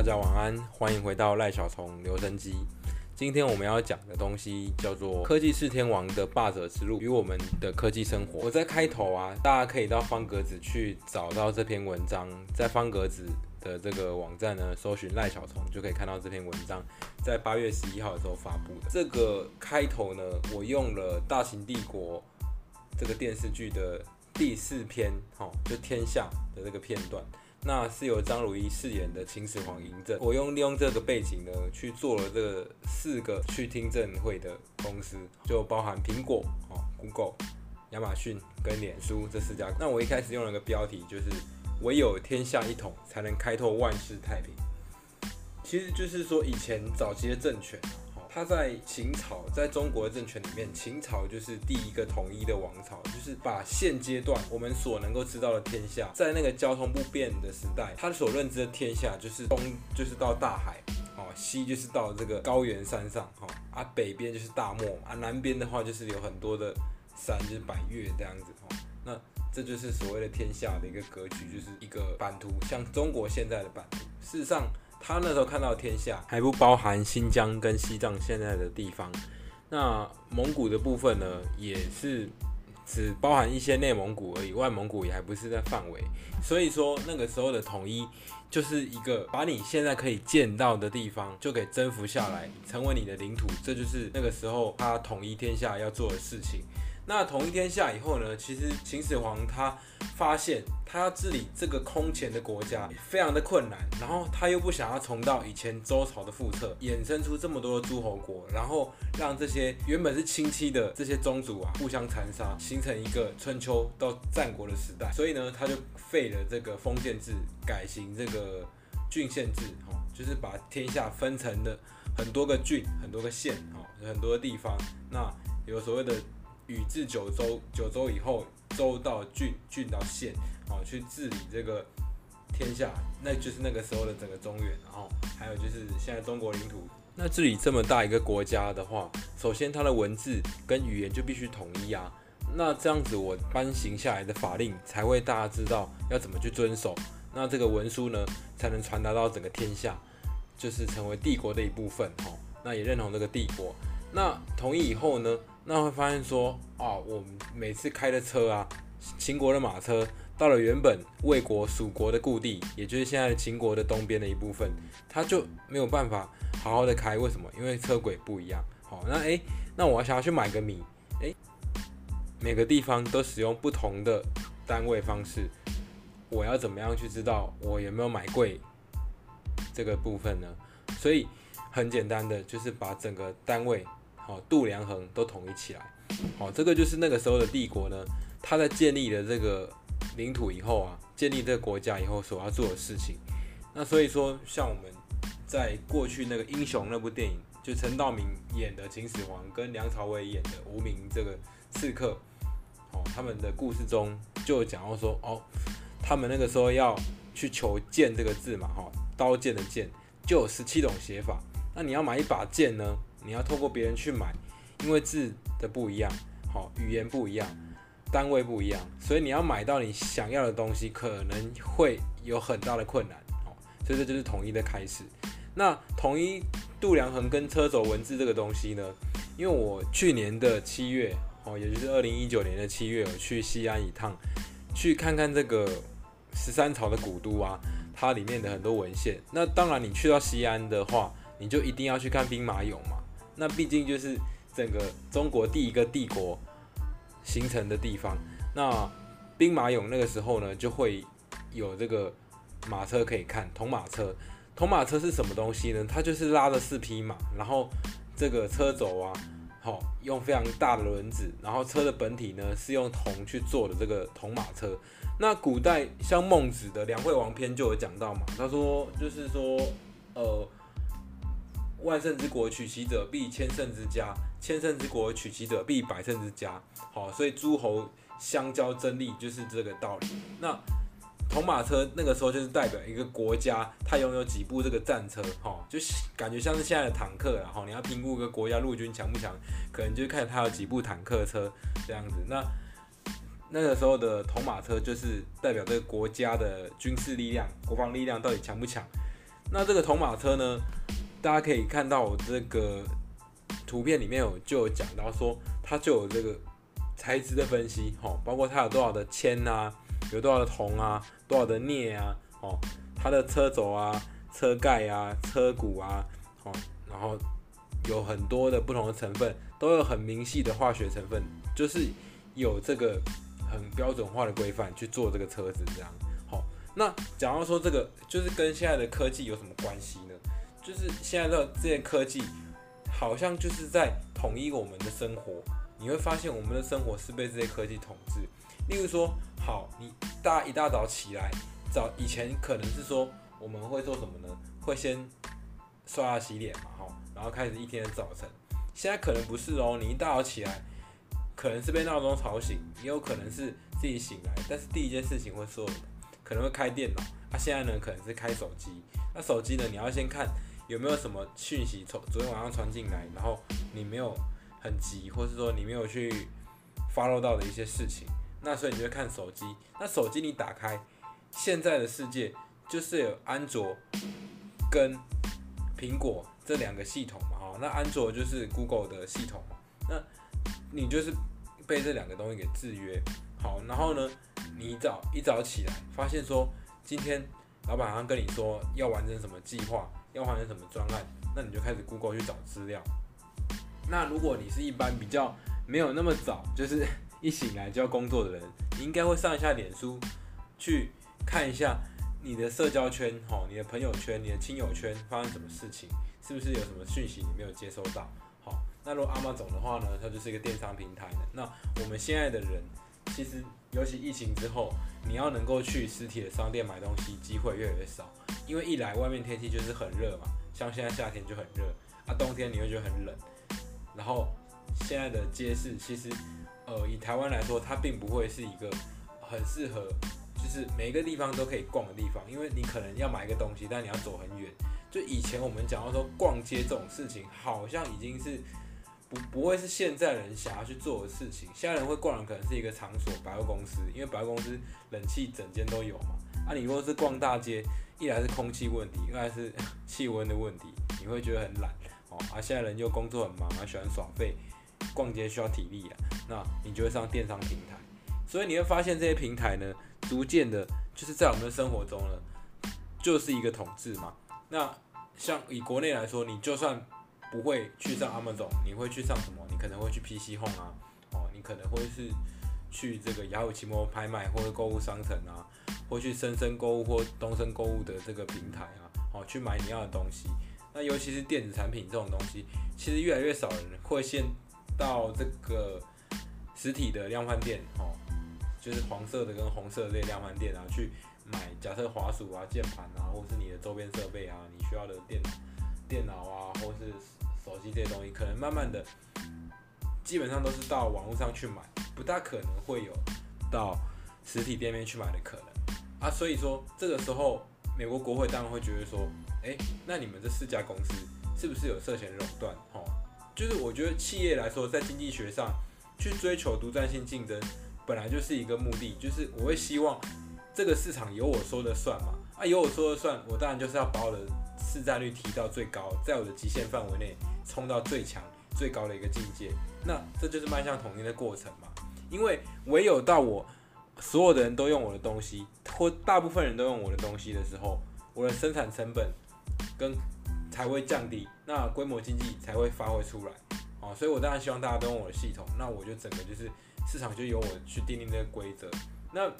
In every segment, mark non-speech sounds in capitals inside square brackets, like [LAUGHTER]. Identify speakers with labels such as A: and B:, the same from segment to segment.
A: 大家晚安，欢迎回到赖小虫留声机。今天我们要讲的东西叫做《科技是天王的霸者之路与我们的科技生活》。我在开头啊，大家可以到方格子去找到这篇文章，在方格子的这个网站呢，搜寻赖小虫就可以看到这篇文章，在八月十一号的时候发布的。这个开头呢，我用了《大秦帝国》这个电视剧的第四篇，哈，就天下的这个片段。那是由张鲁一饰演的秦始皇嬴政。我用利用这个背景呢，去做了这四个去听证会的公司，就包含苹果、哦 Google、亚马逊跟脸书这四家。那我一开始用了个标题，就是唯有天下一统，才能开拓万世太平。其实就是说，以前早期的政权。他在秦朝，在中国的政权里面，秦朝就是第一个统一的王朝，就是把现阶段我们所能够知道的天下，在那个交通不便的时代，他所认知的天下就是东就是到大海，哦，西就是到这个高原山上，哈，啊，北边就是大漠，啊，南边的话就是有很多的山，就是百越这样子，哦，那这就是所谓的天下的一个格局，就是一个版图，像中国现在的版图，事实上。他那时候看到天下还不包含新疆跟西藏现在的地方，那蒙古的部分呢，也是只包含一些内蒙古而已，外蒙古也还不是在范围。所以说那个时候的统一，就是一个把你现在可以见到的地方就给征服下来，成为你的领土，这就是那个时候他统一天下要做的事情。那统一天下以后呢？其实秦始皇他发现他要治理这个空前的国家非常的困难，然后他又不想要重蹈以前周朝的覆辙，衍生出这么多的诸侯国，然后让这些原本是亲戚的这些宗族啊互相残杀，形成一个春秋到战国的时代。所以呢，他就废了这个封建制，改行这个郡县制，哈，就是把天下分成了很多个郡、很多个县，哈，很多的地方。那有所谓的。禹治九州，九州以后，州到郡，郡到县，哦，去治理这个天下，那就是那个时候的整个中原。然后还有就是现在中国领土，那治理这么大一个国家的话，首先它的文字跟语言就必须统一啊。那这样子我颁行下来的法令才会大家知道要怎么去遵守，那这个文书呢才能传达到整个天下，就是成为帝国的一部分。哦，那也认同这个帝国。那统一以后呢？那会发现说，啊，我们每次开的车啊，秦国的马车到了原本魏国蜀国的故地，也就是现在秦国的东边的一部分，它就没有办法好好的开。为什么？因为车轨不一样。好，那诶，那我想要去买个米，诶，每个地方都使用不同的单位方式，我要怎么样去知道我有没有买贵这个部分呢？所以很简单的，就是把整个单位。哦，度量衡都统一起来，好，这个就是那个时候的帝国呢，他在建立了这个领土以后啊，建立这个国家以后所要做的事情。那所以说，像我们在过去那个英雄那部电影，就陈道明演的秦始皇跟梁朝伟演的无名这个刺客，哦，他们的故事中就讲到说，哦，他们那个时候要去求剑这个字嘛，哈，刀剑的剑就有十七种写法。那你要买一把剑呢？你要透过别人去买，因为字的不一样，好，语言不一样，单位不一样，所以你要买到你想要的东西，可能会有很大的困难，好，所以这就是统一的开始。那统一度量衡跟车轴文字这个东西呢？因为我去年的七月，哦，也就是二零一九年的七月，我去西安一趟，去看看这个十三朝的古都啊，它里面的很多文献。那当然，你去到西安的话，你就一定要去看兵马俑嘛。那毕竟就是整个中国第一个帝国形成的地方。那兵马俑那个时候呢，就会有这个马车可以看，铜马车。铜马车是什么东西呢？它就是拉着四匹马，然后这个车轴啊，好用非常大的轮子，然后车的本体呢是用铜去做的这个铜马车。那古代像孟子的《梁惠王篇》就有讲到嘛，他说就是说，呃。万圣之国取其者，必千圣之家；千圣之国取其者，必百圣之家。好，所以诸侯相交争利就是这个道理。那铜马车那个时候就是代表一个国家，它拥有几部这个战车，哈，就是感觉像是现在的坦克然后你要评估一个国家陆军强不强，可能就看它有几部坦克车这样子。那那个时候的铜马车就是代表这个国家的军事力量、国防力量到底强不强。那这个铜马车呢，大家可以看到我这个图片里面有就有讲到说，它就有这个材质的分析，哦，包括它有多少的铅啊，有多少的铜啊，多少的镍啊，哦，它的车轴啊、车盖啊、车骨啊，哦，然后有很多的不同的成分，都有很明细的化学成分，就是有这个很标准化的规范去做这个车子这样。好，那讲到说这个，就是跟现在的科技有什么关系？就是现在的这些科技，好像就是在统一我们的生活。你会发现，我们的生活是被这些科技统治。例如说，好，你大一大早起来，早以前可能是说我们会做什么呢？会先刷牙洗脸嘛，哈，然后开始一天的早晨。现在可能不是哦，你一大早起来，可能是被闹钟吵醒，也有可能是自己醒来，但是第一件事情会做什么？可能会开电脑。啊，现在呢，可能是开手机。那手机呢，你要先看有没有什么讯息从昨天晚上传进来，然后你没有很急，或是说你没有去 follow 到的一些事情。那所以你就看手机。那手机你打开，现在的世界就是有安卓跟苹果这两个系统嘛，哈。那安卓就是 Google 的系统嘛。那你就是被这两个东西给制约。好，然后呢，你一早一早起来，发现说今天老板好像跟你说要完成什么计划，要完成什么专案，那你就开始 Google 去找资料。那如果你是一般比较没有那么早，就是一醒来就要工作的人，你应该会上一下脸书，去看一下你的社交圈，吼，你的朋友圈、你的亲友圈发生什么事情，是不是有什么讯息你没有接收到？好，那如果阿妈总的话呢，它就是一个电商平台的。那我们现在的人。其实，尤其疫情之后，你要能够去实体的商店买东西，机会越来越少。因为一来外面天气就是很热嘛，像现在夏天就很热啊，冬天你会觉得很冷。然后现在的街市，其实，呃，以台湾来说，它并不会是一个很适合，就是每一个地方都可以逛的地方。因为你可能要买一个东西，但你要走很远。就以前我们讲到说逛街这种事情，好像已经是。不不会是现在人想要去做的事情，现在人会逛的可能是一个场所，百货公司，因为百货公司冷气整间都有嘛。啊，你如果是逛大街，一来是空气问题，二来是 [LAUGHS] 气温的问题，你会觉得很懒哦。啊，现在人又工作很忙啊，喜欢耍废，逛街需要体力啊，那你就会上电商平台。所以你会发现这些平台呢，逐渐的，就是在我们的生活中呢，就是一个统治嘛。那像以国内来说，你就算不会去上 Amazon，你会去上什么？你可能会去 PC Home 啊，哦，你可能会是去这个雅虎奇摩拍卖或者购物商城啊，或去深深购物或东升购物的这个平台啊，哦，去买你要的东西。那尤其是电子产品这种东西，其实越来越少人会先到这个实体的量贩店，哦，就是黄色的跟红色的这些量贩店啊，去买假设滑鼠啊、键盘啊，或是你的周边设备啊，你需要的电脑、电脑啊，或是。手机这些东西，可能慢慢的，基本上都是到网络上去买，不大可能会有到实体店面去买的可能啊。所以说，这个时候美国国会当然会觉得说，哎，那你们这四家公司是不是有涉嫌垄断？哦，就是我觉得企业来说，在经济学上去追求独占性竞争，本来就是一个目的，就是我会希望这个市场由我说的算嘛。啊，由我说的算，我当然就是要把我的市占率提到最高，在我的极限范围内。冲到最强最高的一个境界，那这就是迈向统一的过程嘛。因为唯有到我所有的人都用我的东西，或大部分人都用我的东西的时候，我的生产成本跟才会降低，那规模经济才会发挥出来。哦，所以我当然希望大家都用我的系统，那我就整个就是市场就由我去定定这个规则。那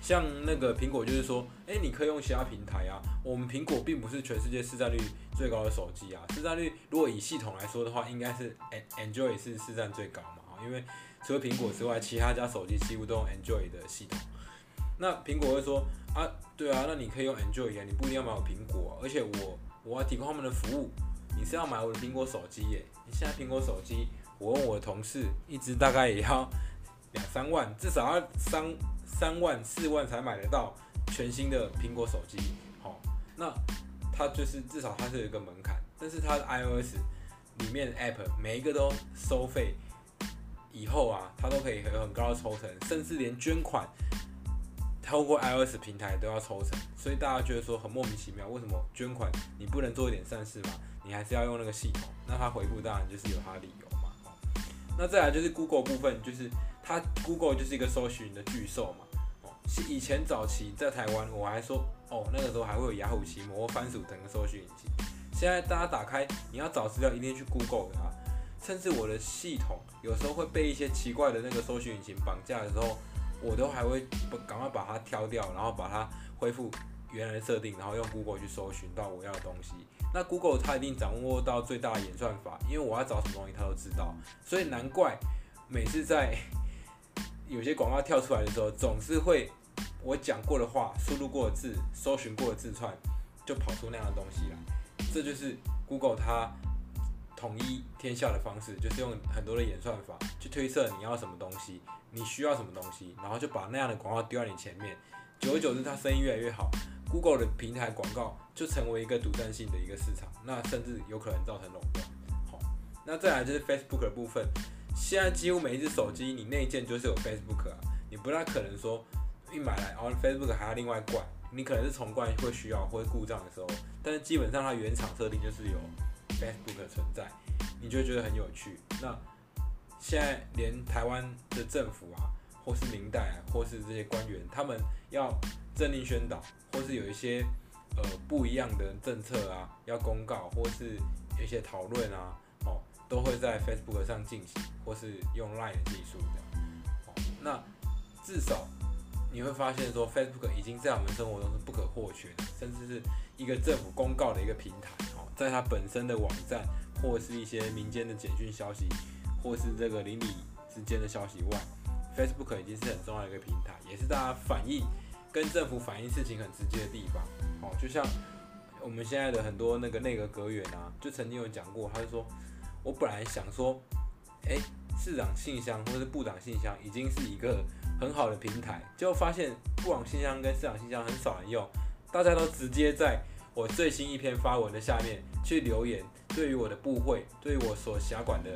A: 像那个苹果就是说，哎，你可以用其他平台啊。我们苹果并不是全世界市占率最高的手机啊，市占率如果以系统来说的话，应该是 Android 是市占最高嘛，因为除了苹果之外，其他家手机几乎都用 Android 的系统。那苹果会说啊，对啊，那你可以用 Android 啊，你不一定要买我苹果，而且我我要提供他们的服务，你是要买我的苹果手机耶。你现在苹果手机，我问我的同事，一直大概也要两三万，至少要三。三万四万才买得到全新的苹果手机，好，那它就是至少它是有一个门槛，但是它的 iOS 里面 App 每一个都收费，以后啊，它都可以有很高的抽成，甚至连捐款透过 iOS 平台都要抽成，所以大家觉得说很莫名其妙，为什么捐款你不能做一点善事嘛？你还是要用那个系统？那他回复当然就是有他的理由嘛。那再来就是 Google 部分，就是它 Google 就是一个搜寻的巨兽嘛。哦，以前早期在台湾我还说，哦那个时候还会有雅虎奇摩、番薯藤的搜寻引擎。现在大家打开你要找资料，一定去 Google 的啊。甚至我的系统有时候会被一些奇怪的那个搜寻引擎绑架的时候。我都还会赶快把它挑掉，然后把它恢复原来设定，然后用 Google 去搜寻到我要的东西。那 Google 它一定掌握到最大的演算法，因为我要找什么东西它都知道，所以难怪每次在有些广告跳出来的时候，总是会我讲过的话、输入过的字、搜寻过的字串就跑出那样的东西来。这就是 Google 它统一天下的方式，就是用很多的演算法去推测你要什么东西。你需要什么东西，然后就把那样的广告丢在你前面，久而久之，它生意越来越好，Google 的平台广告就成为一个独占性的一个市场，那甚至有可能造成垄断。好，那再来就是 Facebook 的部分，现在几乎每一只手机你内建就是有 Facebook 啊，你不太可能说一买来，然后 Facebook 还要另外灌，你可能是重灌会需要或故障的时候，但是基本上它原厂设定就是有 Facebook 的存在，你就觉得很有趣。那现在连台湾的政府啊，或是明代啊，或是这些官员，他们要政令宣导，或是有一些呃不一样的政策啊，要公告，或是有一些讨论啊，哦，都会在 Facebook 上进行，或是用 Line 的技术这样。哦，那至少你会发现说，Facebook 已经在我们生活中是不可或缺的，甚至是一个政府公告的一个平台。在它本身的网站，或是一些民间的简讯消息。或是这个邻里之间的消息外，Facebook 已经是很重要的一个平台，也是大家反映跟政府反映事情很直接的地方。哦，就像我们现在的很多那个内阁阁员啊，就曾经有讲过，他就说，我本来想说，哎，市长信箱或是部长信箱已经是一个很好的平台，结果发现部长信箱跟市长信箱很少人用，大家都直接在我最新一篇发文的下面去留言，对于我的部会，对于我所辖管的。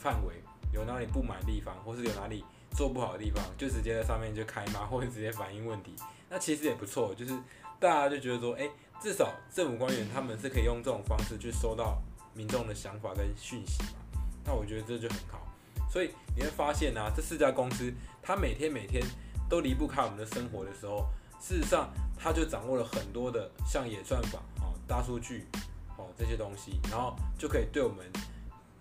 A: 范围有哪里不满的地方，或是有哪里做不好的地方，就直接在上面就开骂，或者直接反映问题。那其实也不错，就是大家就觉得说，哎，至少政府官员他们是可以用这种方式去收到民众的想法跟讯息嘛。那我觉得这就很好。所以你会发现啊，这四家公司，它每天每天都离不开我们的生活的时候，事实上他就掌握了很多的像演算法哦、大数据哦这些东西，然后就可以对我们。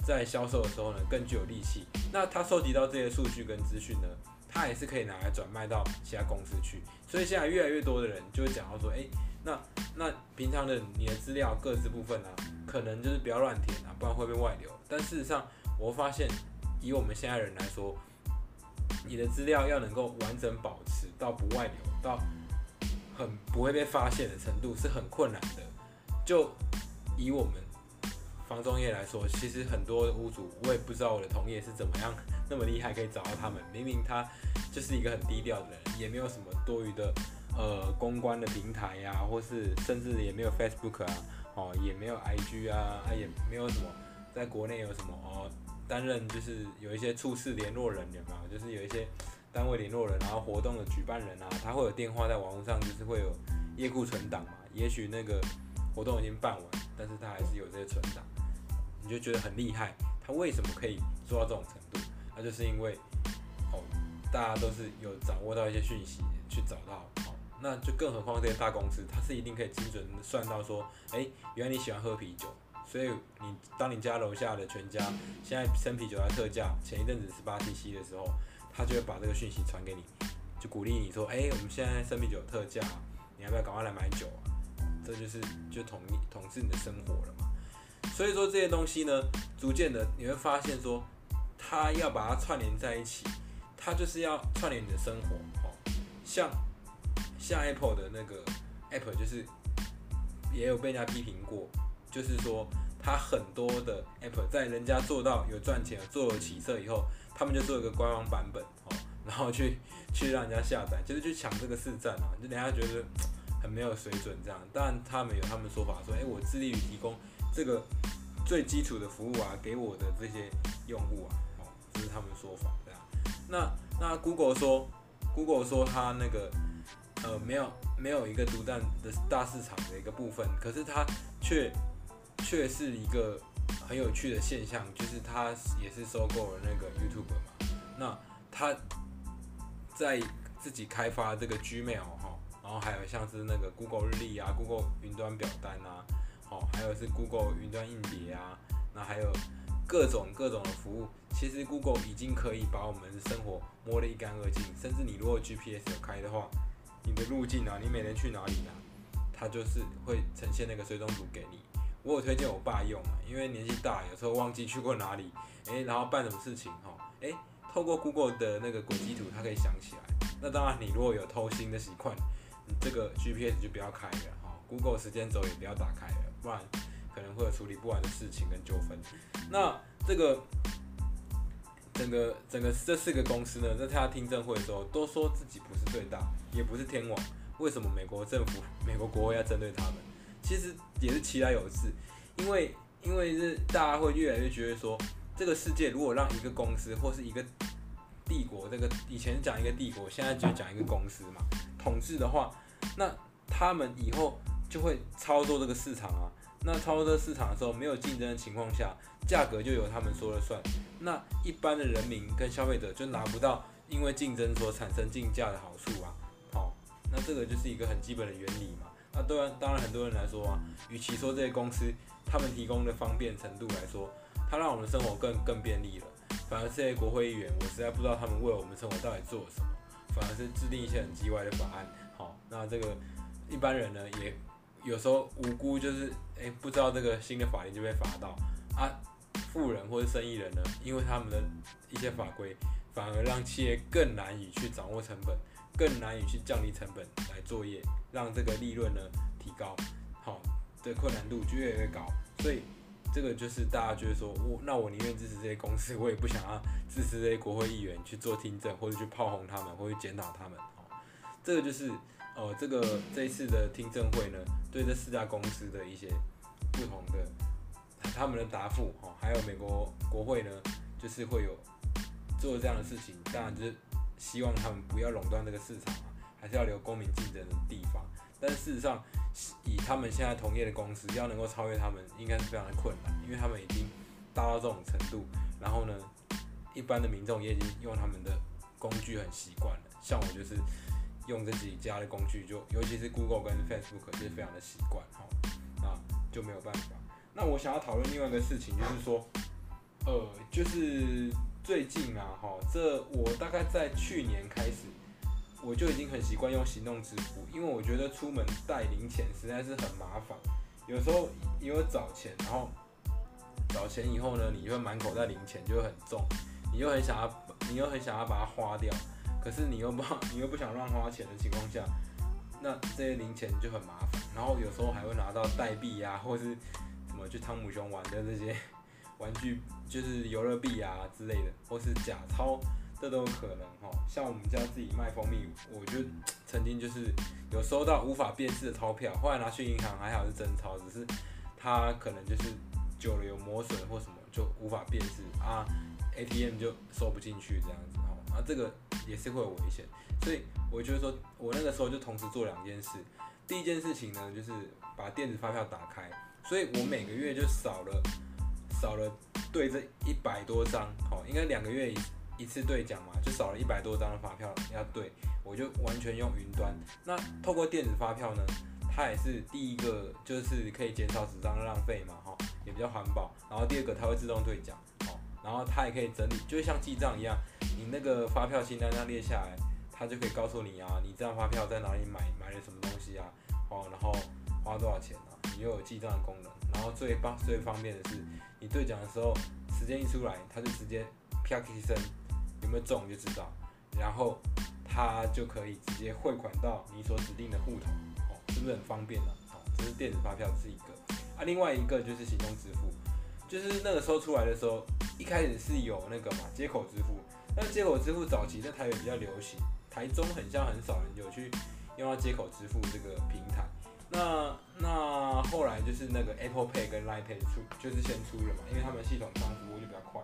A: 在销售的时候呢，更具有力气。那他收集到这些数据跟资讯呢，他也是可以拿来转卖到其他公司去。所以现在越来越多的人就会讲到说，哎，那那平常的你的资料各自部分啊，可能就是不要乱填啊，不然会被外流。但事实上，我发现以我们现在人来说，你的资料要能够完整保持到不外流，到很不会被发现的程度，是很困难的。就以我们。房中业来说，其实很多屋主，我也不知道我的同业是怎么样那么厉害，可以找到他们。明明他就是一个很低调的人，也没有什么多余的呃公关的平台呀，或是甚至也没有 Facebook 啊，哦，也没有 IG 啊，啊也没有什么在国内有什么哦担任就是有一些处事联络人员嘛？就是有一些单位联络人，然后活动的举办人啊，他会有电话在网络上，就是会有业库存档嘛。也许那个活动已经办完，但是他还是有这些存档。你就觉得很厉害，他为什么可以做到这种程度？那就是因为，哦，大家都是有掌握到一些讯息去找到，哦，那就更何况这些大公司，它是一定可以精准算到说，哎，原来你喜欢喝啤酒，所以你当你家楼下的全家现在生啤酒在特价，前一阵子十八七七的时候，他就会把这个讯息传给你，就鼓励你说，哎，我们现在生啤酒特价，你要不要赶快来买酒啊？这就是就统一统治你的生活了嘛。所以说这些东西呢，逐渐的你会发现说，它要把它串联在一起，它就是要串联你的生活哦。像像 Apple 的那个 Apple 就是也有被人家批评过，就是说他很多的 app 在人家做到有赚钱、做了起色以后，他们就做一个官方版本哦，然后去去让人家下载，就是去抢这个市占啊，就人家觉得很没有水准这样。当然他们有他们说法说，哎，我致力于提供。这个最基础的服务啊，给我的这些用户啊，哦，这是他们说法，这样。那那 Google 说，Google 说他那个呃没有没有一个独占的大市场的一个部分，可是它却却是一个很有趣的现象，就是它也是收购了那个 YouTube 嘛，那它在自己开发这个 Gmail 哈，然后还有像是那个 Google 日历啊、Google 云端表单啊，好，还有是 Google 云端硬碟啊，那还有各种各种的服务，其实 Google 已经可以把我们的生活摸得一干二净，甚至你如果 GPS 有开的话，你的路径啊，你每天去哪里啊，它就是会呈现那个追踪图给你。我有推荐我爸用啊，因为年纪大，有时候忘记去过哪里，诶，然后办什么事情哈，诶，透过 Google 的那个轨迹图，它可以想起来。那当然，你如果有偷心的习惯，你这个 GPS 就不要开了哈，Google 时间轴也不要打开了，不然可能会有处理不完的事情跟纠纷。那这个整个整个这四个公司呢，在参加听证会的时候，都说自己不是最大，也不是天王。为什么美国政府、美国国会要针对他们？其实也是其来有自，因为因为是大家会越来越觉得说，这个世界如果让一个公司或是一个帝国，这个以前讲一个帝国，现在就讲一个公司嘛，统治的话，那他们以后就会操作这个市场啊。那操作这个市场的时候，没有竞争的情况下，价格就由他们说了算。那一般的人民跟消费者就拿不到因为竞争所产生竞价的好处啊。好，那这个就是一个很基本的原理嘛。那当然，当然很多人来说啊，与其说这些公司他们提供的方便程度来说，它让我们的生活更更便利了，反而这些国会议员，我实在不知道他们为我们生活到底做了什么，反而是制定一些很叽歪的法案。好，那这个一般人呢，也有时候无辜就是诶，不知道这个新的法令就被罚到啊，富人或者生意人呢，因为他们的一些法规，反而让企业更难以去掌握成本。更难以去降低成本来作业，让这个利润呢提高，好，这困难度就越来越高。所以这个就是大家觉得说，我那我宁愿支持这些公司，我也不想要支持这些国会议员去做听证，或者去炮轰他们，或者检讨他们。哦，这个就是呃，这个这一次的听证会呢，对这四家公司的一些不同的他们的答复，哦，还有美国国会呢，就是会有做这样的事情，当然就是。希望他们不要垄断这个市场啊，还是要留公民竞争的地方。但事实上，以他们现在同业的公司要能够超越他们，应该是非常的困难，因为他们已经大到这种程度。然后呢，一般的民众也已经用他们的工具很习惯了。像我就是用这几家的工具，就尤其是 Google 跟 Facebook 就是非常的习惯哈，那就没有办法。那我想要讨论另外一个事情，就是说，呃，就是。最近啊，哈，这我大概在去年开始，我就已经很习惯用行动支付，因为我觉得出门带零钱实在是很麻烦。有时候因为找钱，然后找钱以后呢，你会满口袋零钱，就会很重，你又很想要，你又很想要把它花掉，可是你又不，你又不想乱花钱的情况下，那这些零钱就很麻烦。然后有时候还会拿到代币呀，或是什么去汤姆熊玩的这些。玩具就是游乐币啊之类的，或是假钞，这都有可能哈。像我们家自己卖蜂蜜，我就曾经就是有收到无法辨识的钞票，后来拿去银行还好是真钞，只是它可能就是久了有磨损或什么就无法辨识啊，ATM 就收不进去这样子哈。啊，这个也是会有危险，所以我觉得说我那个时候就同时做两件事，第一件事情呢就是把电子发票打开，所以我每个月就少了。少了对这一百多张，好，应该两个月一次兑奖嘛，就少了一百多张的发票要兑，我就完全用云端。那透过电子发票呢，它也是第一个，就是可以减少纸张的浪费嘛，哈，也比较环保。然后第二个，它会自动兑奖，好，然后它也可以整理，就像记账一样，你那个发票清单上列下来，它就可以告诉你啊，你这张发票在哪里买，买了什么东西啊，哦，然后花多少钱啊，你又有记账的功能。然后最方最方便的是。你兑奖的时候，时间一出来，它就直接啪一声，有没有中就知道，然后他就可以直接汇款到你所指定的户头，哦，是不是很方便呢？哦，这是电子发票是一个，啊，另外一个就是行动支付，就是那个时候出来的时候，一开始是有那个嘛接口支付，但是接口支付早期在台北比较流行，台中很像很少人有去用到接口支付这个平台。那那后来就是那个 Apple Pay 跟 Line Pay 出，就是先出了嘛，因为他们系统上服务就比较快。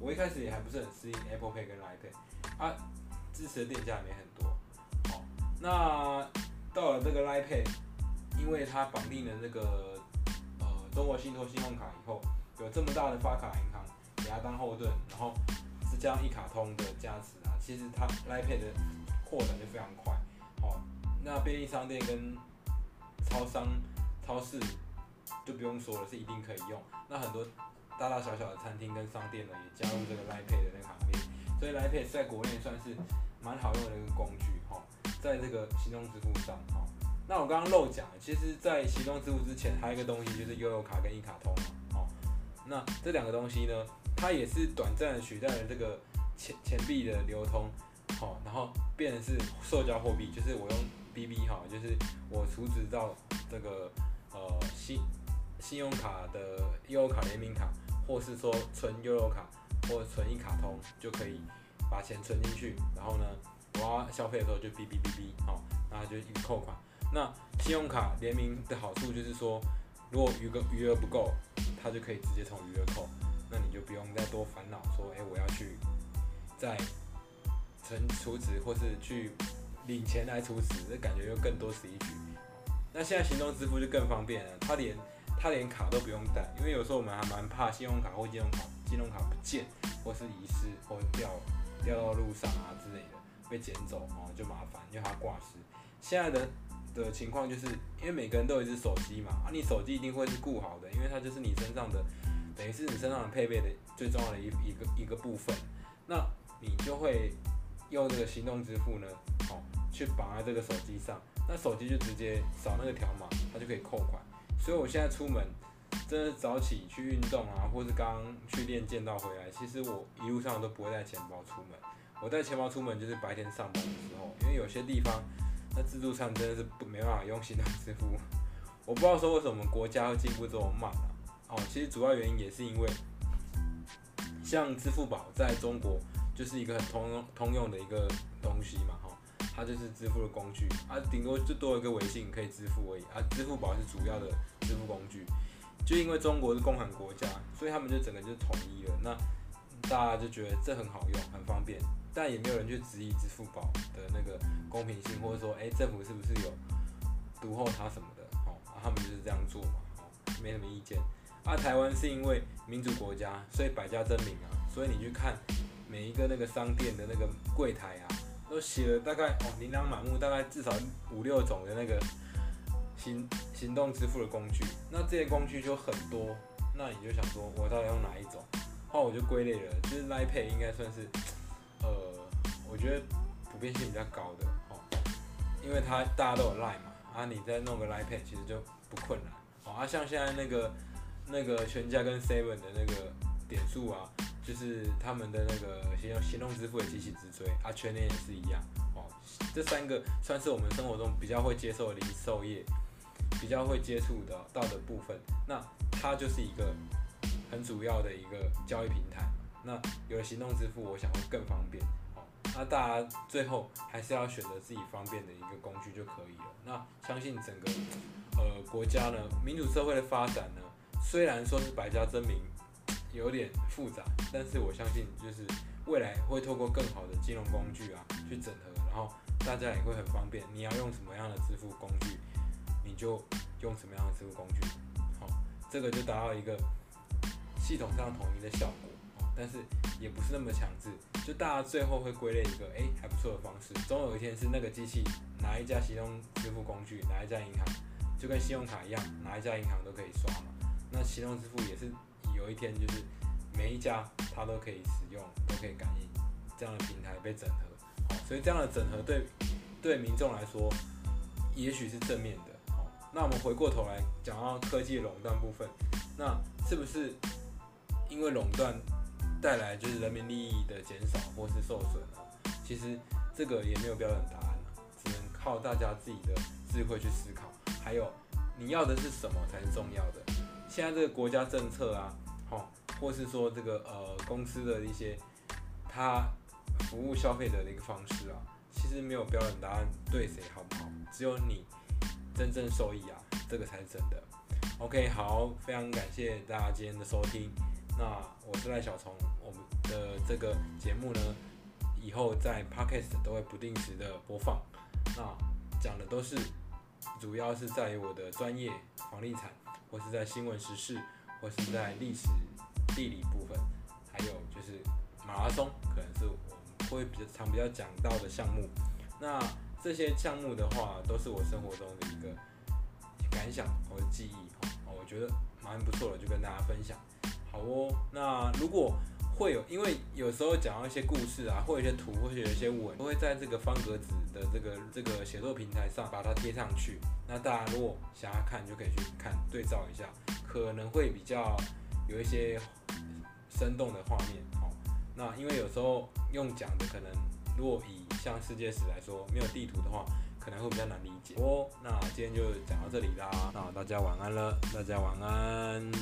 A: 我一开始也还不是很适应 Apple Pay 跟 Line Pay，啊，支持的店家也没很多。好，那到了这个 Line Pay，因为它绑定了那个呃中国信托信用卡以后，有这么大的发卡银行给它当后盾，然后是加上一卡通的加持啊，其实它 Line Pay 的扩展就非常快。好，那便利商店跟超商、超市就不用说了，是一定可以用。那很多大大小小的餐厅跟商店呢，也加入这个 Line Pay 的那个行列，所以 Line Pay 在国内算是蛮好用的一个工具哈，在这个行动支付上哈。那我刚刚漏讲，其实，在行动支付之前，还有一个东西就是悠游卡跟一卡通哦。那这两个东西呢，它也是短暂的取代了这个钱钱币的流通，好，然后变成是社交货币，就是我用 BB 哈，就是我储值到这个呃信信用卡的悠游卡联名卡，或是说存悠游卡或存一卡通，就可以把钱存进去，然后呢，我要消费的时候就 BB BB 好，那就一扣款。那信用卡联名的好处就是说，如果余额余额不够，它就可以直接从余额扣，那你就不用再多烦恼说，哎，我要去再存储值或是去领钱来储值，这感觉又更多此一举。那现在行动支付就更方便了，它连它连卡都不用带，因为有时候我们还蛮怕信用卡或金融卡金融卡不见，或是遗失或掉掉到路上啊之类的被捡走哦，就麻烦，因为它挂失。现在的的情况就是，因为每个人都有一只手机嘛，啊，你手机一定会是固好的，因为它就是你身上的，等于是你身上配备的最重要的一一个一个部分。那你就会用这个行动支付呢，好，去绑在这个手机上，那手机就直接扫那个条码，它就可以扣款。所以我现在出门，真的早起去运动啊，或是刚去练剑道回来，其实我一路上都不会带钱包出门。我带钱包出门就是白天上班的时候，因为有些地方。那自助餐真的是不没办法用行动支付，我不知道说为什么国家会进步这么慢啊？哦，其实主要原因也是因为，像支付宝在中国就是一个很通用通用的一个东西嘛，哈，它就是支付的工具啊，顶多就多一个微信可以支付而已啊，支付宝是主要的支付工具，就因为中国是共产国家，所以他们就整个就统一了，那大家就觉得这很好用，很方便。但也没有人去质疑支付宝的那个公平性，或者说，哎，政府是不是有读后它什么的？哦，他们就是这样做嘛，哦，没什么意见。啊，台湾是因为民主国家，所以百家争鸣啊，所以你去看每一个那个商店的那个柜台啊，都写了大概哦，琳琅满目，大概至少五六种的那个行行动支付的工具。那这些工具就很多，那你就想说，我到底用哪一种？后来我就归类了，就是 Line Pay 应该算是。呃，我觉得普遍性比较高的哦，因为它大家都有 Line 嘛，啊，你再弄个 Line Pay 其实就不困难哦。啊，像现在那个那个全家跟 Seven 的那个点数啊，就是他们的那个行动行动支付的机器直追啊，全年也是一样哦。这三个算是我们生活中比较会接受的零售业，比较会接触的到的部分，那它就是一个很主要的一个交易平台。那有了行动支付，我想会更方便。哦，那大家最后还是要选择自己方便的一个工具就可以了。那相信整个呃国家呢，民主社会的发展呢，虽然说是百家争鸣，有点复杂，但是我相信就是未来会透过更好的金融工具啊去整合，然后大家也会很方便。你要用什么样的支付工具，你就用什么样的支付工具。好，这个就达到一个系统上统一的效果。但是也不是那么强制，就大家最后会归类一个哎还不错的方式，总有一天是那个机器哪一家行动支付工具，哪一家银行就跟信用卡一样，哪一家银行都可以刷嘛。那行动支付也是有一天就是每一家它都可以使用，都可以感应这样的平台被整合，好，所以这样的整合对对民众来说也许是正面的。好，那我们回过头来讲到科技垄断部分，那是不是因为垄断？带来就是人民利益的减少或是受损呢，其实这个也没有标准答案啊，只能靠大家自己的智慧去思考。还有你要的是什么才是重要的？现在这个国家政策啊，好，或是说这个呃公司的一些他服务消费者的一个方式啊，其实没有标准答案，对谁好不好？只有你真正受益啊，这个才是真的。OK，好，非常感谢大家今天的收听。那我是赖小虫，我们的这个节目呢，以后在 Podcast 都会不定时的播放。那讲的都是主要是在于我的专业房地产，或是在新闻时事，或是在历史地理部分，还有就是马拉松，可能是我们会比较常比较讲到的项目。那这些项目的话，都是我生活中的一个感想或者记忆，我觉得蛮不错的，就跟大家分享。好哦，那如果会有，因为有时候讲到一些故事啊，或有一些图，或者有一些文，都会在这个方格子的这个这个写作平台上把它贴上去。那大家如果想要看，就可以去看对照一下，可能会比较有一些生动的画面。哦，那因为有时候用讲的，可能如果以像世界史来说，没有地图的话，可能会比较难理解哦。那今天就讲到这里啦，那大家晚安了，大家晚安。